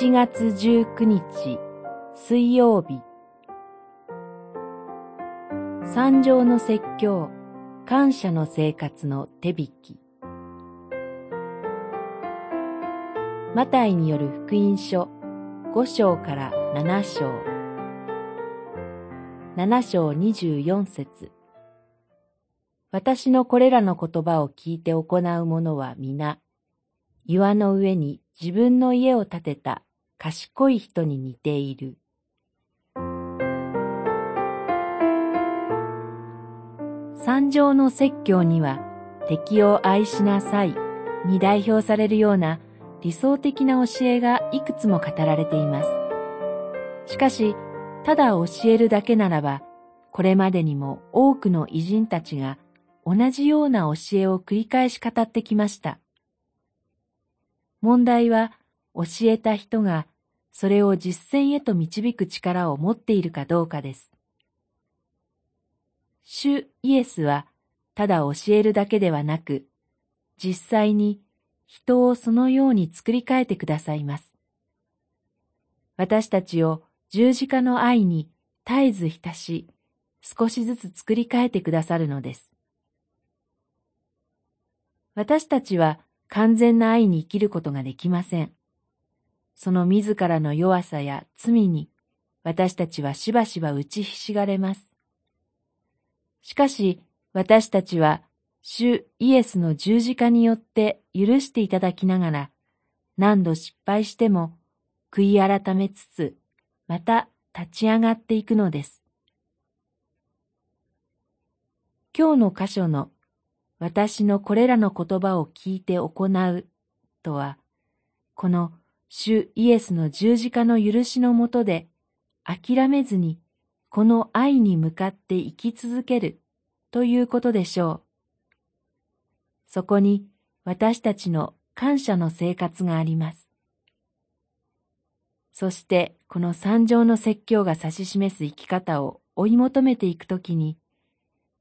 1月19日水曜日。三条の説教感謝の生活の手引き。マタイによる福音書5章から7章。7章24節。私のこれらの言葉を聞いて行う者は皆、岩の上に自分の家を建てた。賢い人に似ている。三条の説教には敵を愛しなさいに代表されるような理想的な教えがいくつも語られています。しかし、ただ教えるだけならば、これまでにも多くの偉人たちが同じような教えを繰り返し語ってきました。問題は教えた人がそれを実践へと導く力を持っているかどうかです。主イエスはただ教えるだけではなく、実際に人をそのように作り変えてくださいます。私たちを十字架の愛に絶えず浸し、少しずつ作り変えてくださるのです。私たちは完全な愛に生きることができません。その自らの弱さや罪に私たちはしばしば打ちひしがれます。しかし私たちは主イエスの十字架によって許していただきながら何度失敗しても悔い改めつつまた立ち上がっていくのです。今日の箇所の私のこれらの言葉を聞いて行うとは、この主イエスの十字架の許しのもとで諦めずにこの愛に向かって生き続けるということでしょう。そこに私たちの感謝の生活があります。そしてこの三条の説教が指し示す生き方を追い求めていくときに、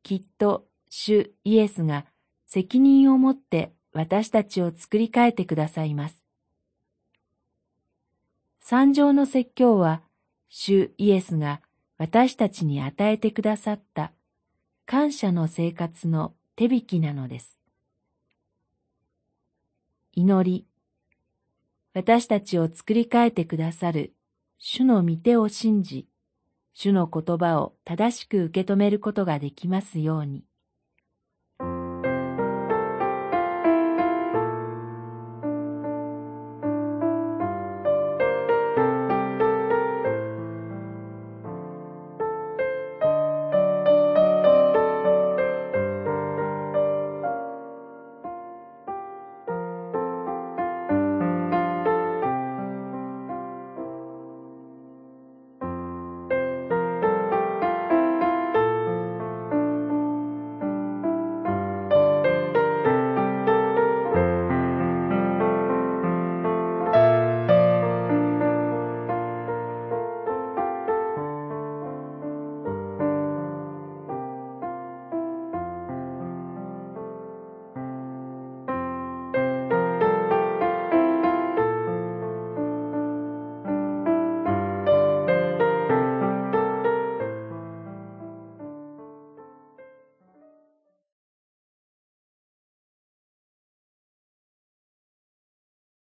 きっと主イエスが責任を持って私たちを作り変えてくださいます。三条の説教は、主イエスが私たちに与えてくださった感謝の生活の手引きなのです。祈り、私たちを作り変えてくださる主の御手を信じ、主の言葉を正しく受け止めることができますように。